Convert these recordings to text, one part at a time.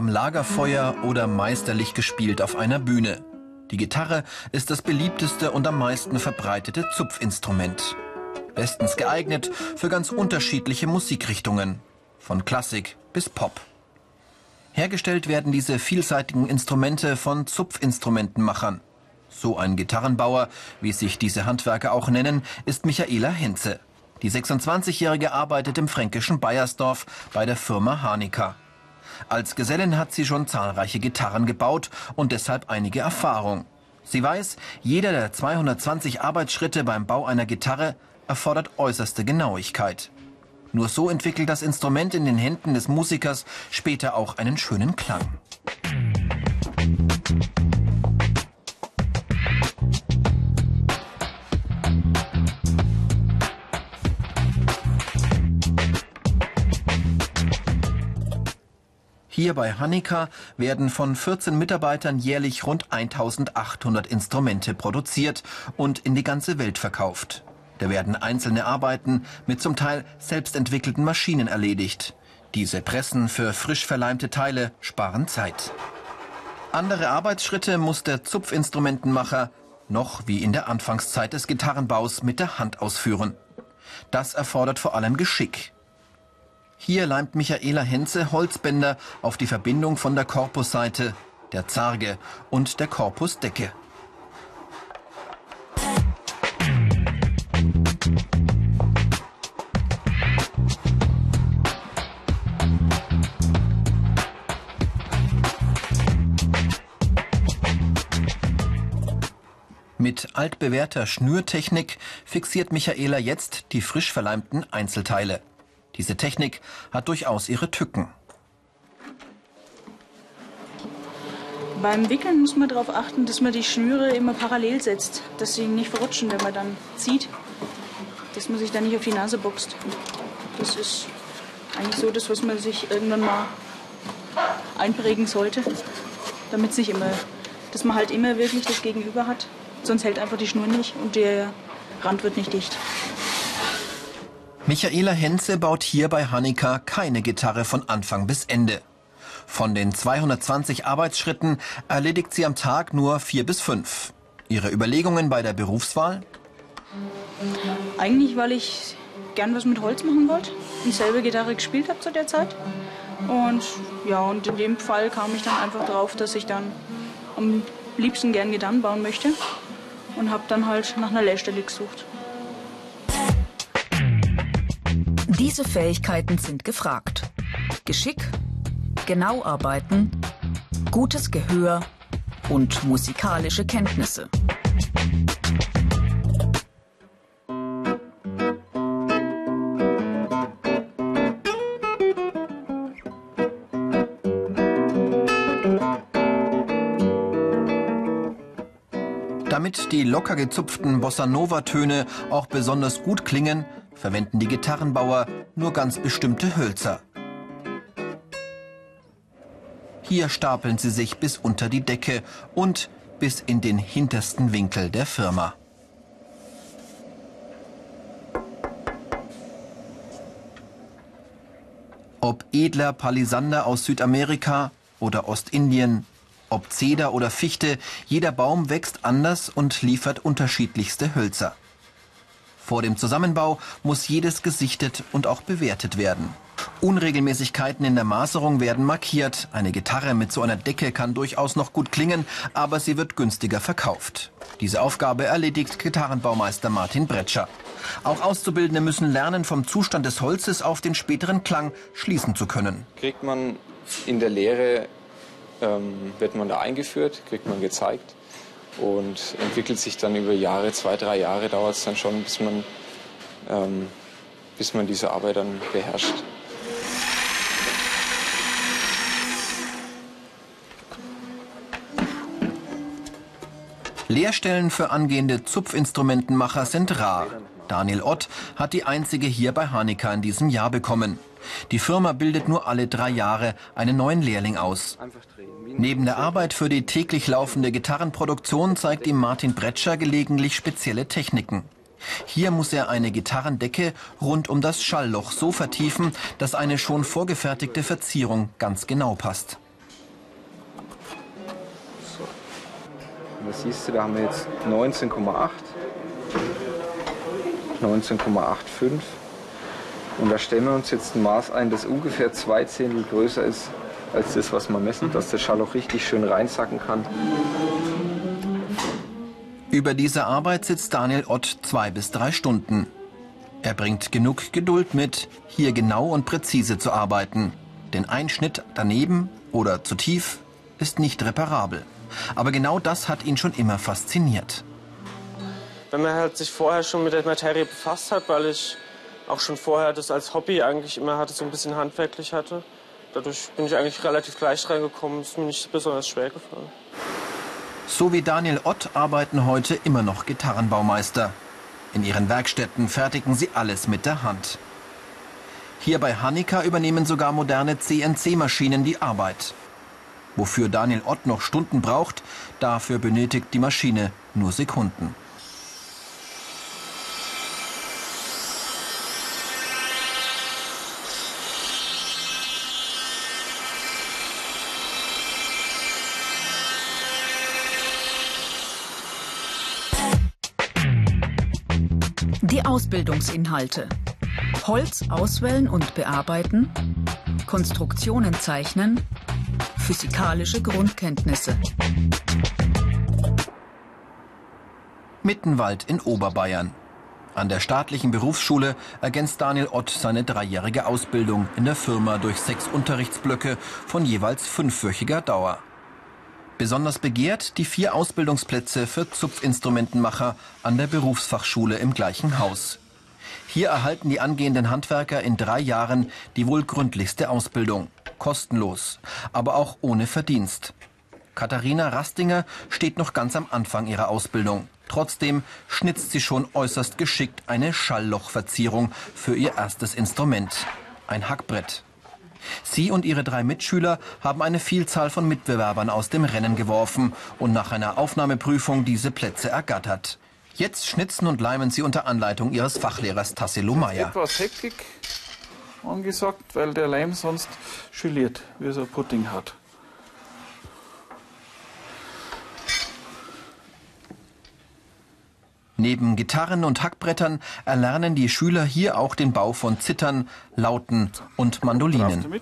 Am Lagerfeuer oder meisterlich gespielt auf einer Bühne. Die Gitarre ist das beliebteste und am meisten verbreitete Zupfinstrument. Bestens geeignet für ganz unterschiedliche Musikrichtungen, von Klassik bis Pop. Hergestellt werden diese vielseitigen Instrumente von Zupfinstrumentenmachern. So ein Gitarrenbauer, wie sich diese Handwerker auch nennen, ist Michaela Henze. Die 26-Jährige arbeitet im fränkischen Bayersdorf bei der Firma Hanika. Als Gesellin hat sie schon zahlreiche Gitarren gebaut und deshalb einige Erfahrung. Sie weiß, jeder der 220 Arbeitsschritte beim Bau einer Gitarre erfordert äußerste Genauigkeit. Nur so entwickelt das Instrument in den Händen des Musikers später auch einen schönen Klang. Hier bei Hanika werden von 14 Mitarbeitern jährlich rund 1800 Instrumente produziert und in die ganze Welt verkauft. Da werden einzelne Arbeiten mit zum Teil selbstentwickelten Maschinen erledigt. Diese Pressen für frisch verleimte Teile sparen Zeit. Andere Arbeitsschritte muss der Zupfinstrumentenmacher noch wie in der Anfangszeit des Gitarrenbaus mit der Hand ausführen. Das erfordert vor allem Geschick. Hier leimt Michaela Henze Holzbänder auf die Verbindung von der Korpusseite, der Zarge und der Korpusdecke. Mit altbewährter Schnürtechnik fixiert Michaela jetzt die frisch verleimten Einzelteile. Diese Technik hat durchaus ihre Tücken. Beim Wickeln muss man darauf achten, dass man die Schnüre immer parallel setzt, dass sie nicht verrutschen, wenn man dann zieht, dass man sich dann nicht auf die Nase boxt. Das ist eigentlich so das, was man sich irgendwann mal einprägen sollte, damit sich immer, dass man halt immer wirklich das Gegenüber hat. Sonst hält einfach die Schnur nicht und der Rand wird nicht dicht. Michaela Henze baut hier bei Hanika keine Gitarre von Anfang bis Ende. Von den 220 Arbeitsschritten erledigt sie am Tag nur vier bis fünf. Ihre Überlegungen bei der Berufswahl? Eigentlich, weil ich gern was mit Holz machen wollte und selber Gitarre gespielt habe zu der Zeit. Und ja, und in dem Fall kam ich dann einfach drauf, dass ich dann am liebsten gern Gitarren bauen möchte und habe dann halt nach einer Lehrstelle gesucht. Diese Fähigkeiten sind gefragt. Geschick, genau arbeiten, gutes Gehör und musikalische Kenntnisse. Damit die locker gezupften Bossa Nova Töne auch besonders gut klingen, verwenden die Gitarrenbauer nur ganz bestimmte Hölzer. Hier stapeln sie sich bis unter die Decke und bis in den hintersten Winkel der Firma. Ob edler Palisander aus Südamerika oder Ostindien, ob Zeder oder Fichte, jeder Baum wächst anders und liefert unterschiedlichste Hölzer. Vor dem Zusammenbau muss jedes gesichtet und auch bewertet werden. Unregelmäßigkeiten in der Maserung werden markiert. Eine Gitarre mit so einer Decke kann durchaus noch gut klingen, aber sie wird günstiger verkauft. Diese Aufgabe erledigt Gitarrenbaumeister Martin Bretscher. Auch Auszubildende müssen lernen, vom Zustand des Holzes auf den späteren Klang schließen zu können. Kriegt man in der Lehre, ähm, wird man da eingeführt, kriegt man gezeigt und entwickelt sich dann über Jahre, zwei, drei Jahre dauert es dann schon, bis man, ähm, bis man diese Arbeit dann beherrscht. Lehrstellen für angehende Zupfinstrumentenmacher sind rar. Daniel Ott hat die einzige hier bei Hanika in diesem Jahr bekommen. Die Firma bildet nur alle drei Jahre einen neuen Lehrling aus. Neben der Arbeit für die täglich laufende Gitarrenproduktion zeigt ihm Martin Bretscher gelegentlich spezielle Techniken. Hier muss er eine Gitarrendecke rund um das Schallloch so vertiefen, dass eine schon vorgefertigte Verzierung ganz genau passt. So. Und das siehst du, da haben wir jetzt 19,8, 19,85. Und da stellen wir uns jetzt ein Maß ein, das ungefähr zwei Zehntel größer ist als das, was man messen, dass der Schall auch richtig schön reinsacken kann. Über diese Arbeit sitzt Daniel Ott zwei bis drei Stunden. Er bringt genug Geduld mit, hier genau und präzise zu arbeiten. Denn ein Schnitt daneben oder zu tief ist nicht reparabel. Aber genau das hat ihn schon immer fasziniert. Wenn man halt sich vorher schon mit der Materie befasst hat, weil ich auch schon vorher das als Hobby eigentlich immer hatte, so ein bisschen handwerklich hatte. Dadurch bin ich eigentlich relativ leicht reingekommen, ist mir nicht besonders schwer gefallen. So wie Daniel Ott arbeiten heute immer noch Gitarrenbaumeister. In ihren Werkstätten fertigen sie alles mit der Hand. Hier bei Hanika übernehmen sogar moderne CNC-Maschinen die Arbeit. Wofür Daniel Ott noch Stunden braucht, dafür benötigt die Maschine nur Sekunden. Ausbildungsinhalte. Holz auswählen und bearbeiten, Konstruktionen zeichnen, physikalische Grundkenntnisse. Mittenwald in Oberbayern. An der staatlichen Berufsschule ergänzt Daniel Ott seine dreijährige Ausbildung in der Firma durch sechs Unterrichtsblöcke von jeweils fünfwöchiger Dauer. Besonders begehrt die vier Ausbildungsplätze für Zupfinstrumentenmacher an der Berufsfachschule im gleichen Haus. Hier erhalten die angehenden Handwerker in drei Jahren die wohl gründlichste Ausbildung. Kostenlos, aber auch ohne Verdienst. Katharina Rastinger steht noch ganz am Anfang ihrer Ausbildung. Trotzdem schnitzt sie schon äußerst geschickt eine Schalllochverzierung für ihr erstes Instrument. Ein Hackbrett. Sie und ihre drei Mitschüler haben eine Vielzahl von Mitbewerbern aus dem Rennen geworfen und nach einer Aufnahmeprüfung diese Plätze ergattert. Jetzt schnitzen und leimen sie unter Anleitung ihres Fachlehrers Tassilo Meyer. Etwas heckig angesagt, weil der Leim sonst geliert, wie so Pudding hat. Neben Gitarren und Hackbrettern erlernen die Schüler hier auch den Bau von Zittern, Lauten und Mandolinen.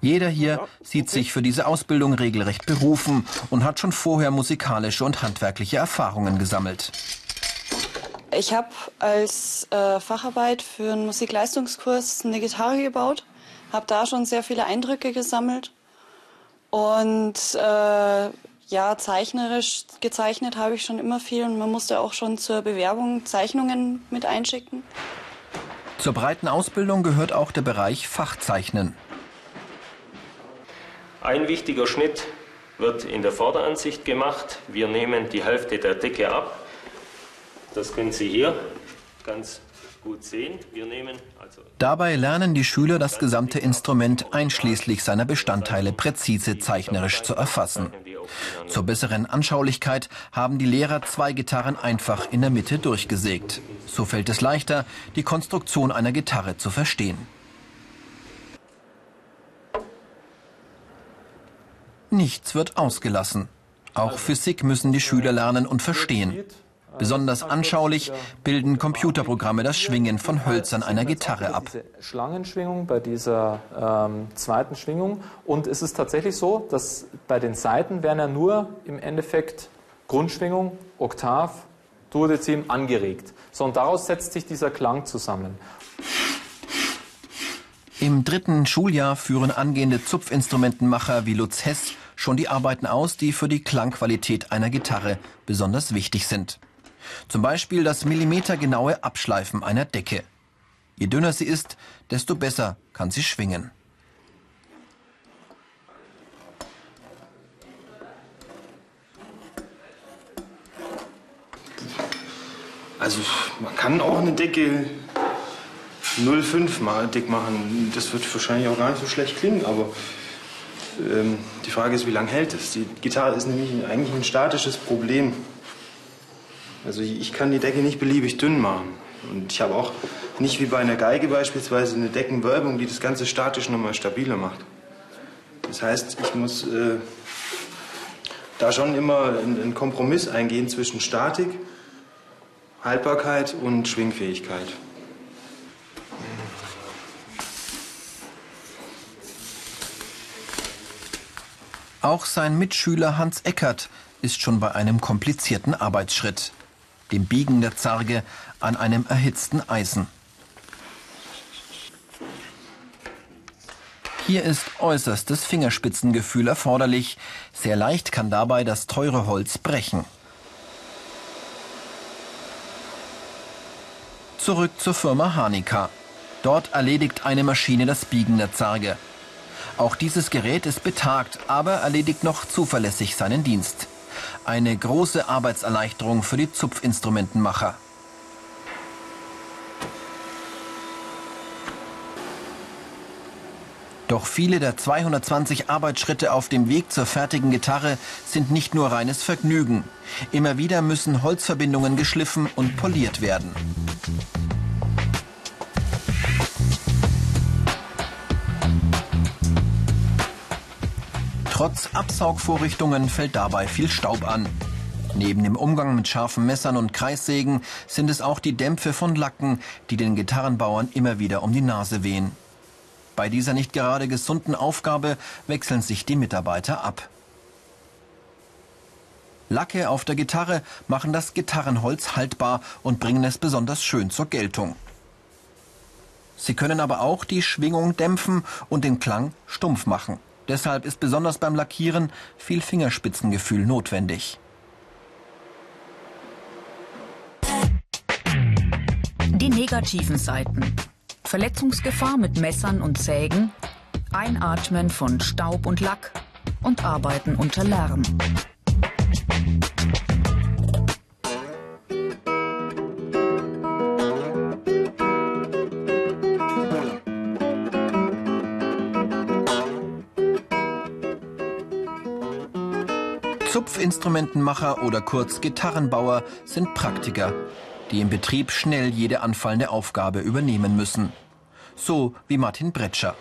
Jeder hier sieht sich für diese Ausbildung regelrecht berufen und hat schon vorher musikalische und handwerkliche Erfahrungen gesammelt. Ich habe als äh, Facharbeit für einen Musikleistungskurs eine Gitarre gebaut, habe da schon sehr viele Eindrücke gesammelt und äh, ja, zeichnerisch gezeichnet habe ich schon immer viel und man musste auch schon zur Bewerbung Zeichnungen mit einschicken. Zur breiten Ausbildung gehört auch der Bereich Fachzeichnen. Ein wichtiger Schnitt wird in der Vorderansicht gemacht. Wir nehmen die Hälfte der Decke ab. Das können Sie hier ganz also Dabei lernen die Schüler das gesamte Instrument einschließlich seiner Bestandteile präzise zeichnerisch zu erfassen. Zur besseren Anschaulichkeit haben die Lehrer zwei Gitarren einfach in der Mitte durchgesägt. So fällt es leichter, die Konstruktion einer Gitarre zu verstehen. Nichts wird ausgelassen. Auch Physik müssen die Schüler lernen und verstehen. Besonders anschaulich bilden Computerprogramme das Schwingen von Hölzern einer Gitarre ab. Schlangenschwingung bei dieser ähm, zweiten Schwingung. Und es ist tatsächlich so, dass bei den Saiten werden ja nur im Endeffekt Grundschwingung, Oktav, Duodezim angeregt. So, und daraus setzt sich dieser Klang zusammen. Im dritten Schuljahr führen angehende Zupfinstrumentenmacher wie Lutz Hess schon die Arbeiten aus, die für die Klangqualität einer Gitarre besonders wichtig sind. Zum Beispiel das millimetergenaue Abschleifen einer Decke. Je dünner sie ist, desto besser kann sie schwingen. Also man kann auch eine Decke 0,5 mal dick machen. Das wird wahrscheinlich auch gar nicht so schlecht klingen, aber ähm, die Frage ist, wie lange hält es? Die Gitarre ist nämlich eigentlich ein statisches Problem. Also ich kann die Decke nicht beliebig dünn machen. Und ich habe auch nicht wie bei einer Geige beispielsweise eine Deckenwölbung, die das Ganze statisch nochmal stabiler macht. Das heißt, ich muss äh, da schon immer einen Kompromiss eingehen zwischen Statik, Haltbarkeit und Schwingfähigkeit. Auch sein Mitschüler Hans Eckert ist schon bei einem komplizierten Arbeitsschritt, dem Biegen der Zarge an einem erhitzten Eisen. Hier ist äußerstes Fingerspitzengefühl erforderlich. Sehr leicht kann dabei das teure Holz brechen. Zurück zur Firma Hanika. Dort erledigt eine Maschine das Biegen der Zarge. Auch dieses Gerät ist betagt, aber erledigt noch zuverlässig seinen Dienst. Eine große Arbeitserleichterung für die Zupfinstrumentenmacher. Doch viele der 220 Arbeitsschritte auf dem Weg zur fertigen Gitarre sind nicht nur reines Vergnügen. Immer wieder müssen Holzverbindungen geschliffen und poliert werden. Trotz Absaugvorrichtungen fällt dabei viel Staub an. Neben dem Umgang mit scharfen Messern und Kreissägen sind es auch die Dämpfe von Lacken, die den Gitarrenbauern immer wieder um die Nase wehen. Bei dieser nicht gerade gesunden Aufgabe wechseln sich die Mitarbeiter ab. Lacke auf der Gitarre machen das Gitarrenholz haltbar und bringen es besonders schön zur Geltung. Sie können aber auch die Schwingung dämpfen und den Klang stumpf machen. Deshalb ist besonders beim Lackieren viel Fingerspitzengefühl notwendig. Die negativen Seiten. Verletzungsgefahr mit Messern und Sägen, Einatmen von Staub und Lack und Arbeiten unter Lärm. Zupfinstrumentenmacher oder kurz Gitarrenbauer sind Praktiker, die im Betrieb schnell jede anfallende Aufgabe übernehmen müssen. So wie Martin Bretscher.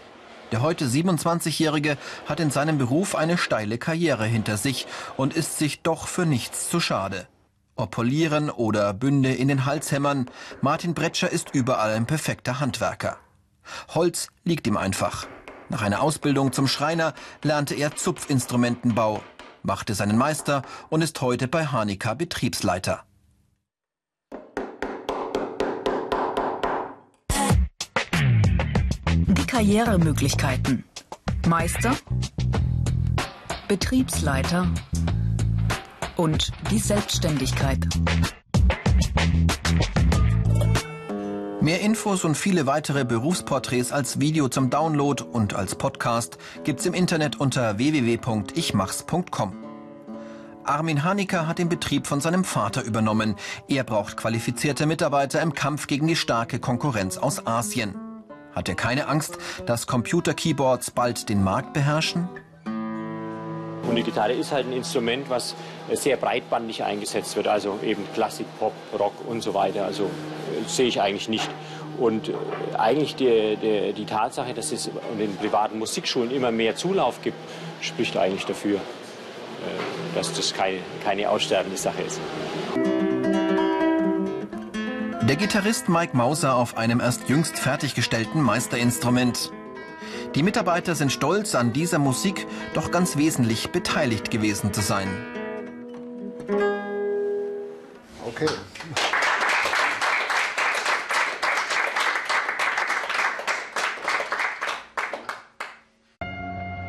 Der heute 27-Jährige hat in seinem Beruf eine steile Karriere hinter sich und ist sich doch für nichts zu schade. Ob polieren oder Bünde in den Hals hämmern, Martin Bretscher ist überall ein perfekter Handwerker. Holz liegt ihm einfach. Nach einer Ausbildung zum Schreiner lernte er Zupfinstrumentenbau machte seinen Meister und ist heute bei Hanika Betriebsleiter. Die Karrieremöglichkeiten. Meister, Betriebsleiter und die Selbstständigkeit. Mehr Infos und viele weitere Berufsporträts als Video zum Download und als Podcast gibt's im Internet unter www.ichmachs.com. Armin Hanecker hat den Betrieb von seinem Vater übernommen. Er braucht qualifizierte Mitarbeiter im Kampf gegen die starke Konkurrenz aus Asien. Hat er keine Angst, dass Computer-Keyboards bald den Markt beherrschen? Und die Gitarre ist halt ein Instrument, was sehr breitbandig eingesetzt wird, also eben Klassik, Pop, Rock und so weiter. Also sehe ich eigentlich nicht. Und äh, eigentlich die, die, die Tatsache, dass es in den privaten Musikschulen immer mehr Zulauf gibt, spricht eigentlich dafür, äh, dass das keine, keine aussterbende Sache ist. Der Gitarrist Mike Mauser auf einem erst jüngst fertiggestellten Meisterinstrument. Die Mitarbeiter sind stolz, an dieser Musik doch ganz wesentlich beteiligt gewesen zu sein. Okay.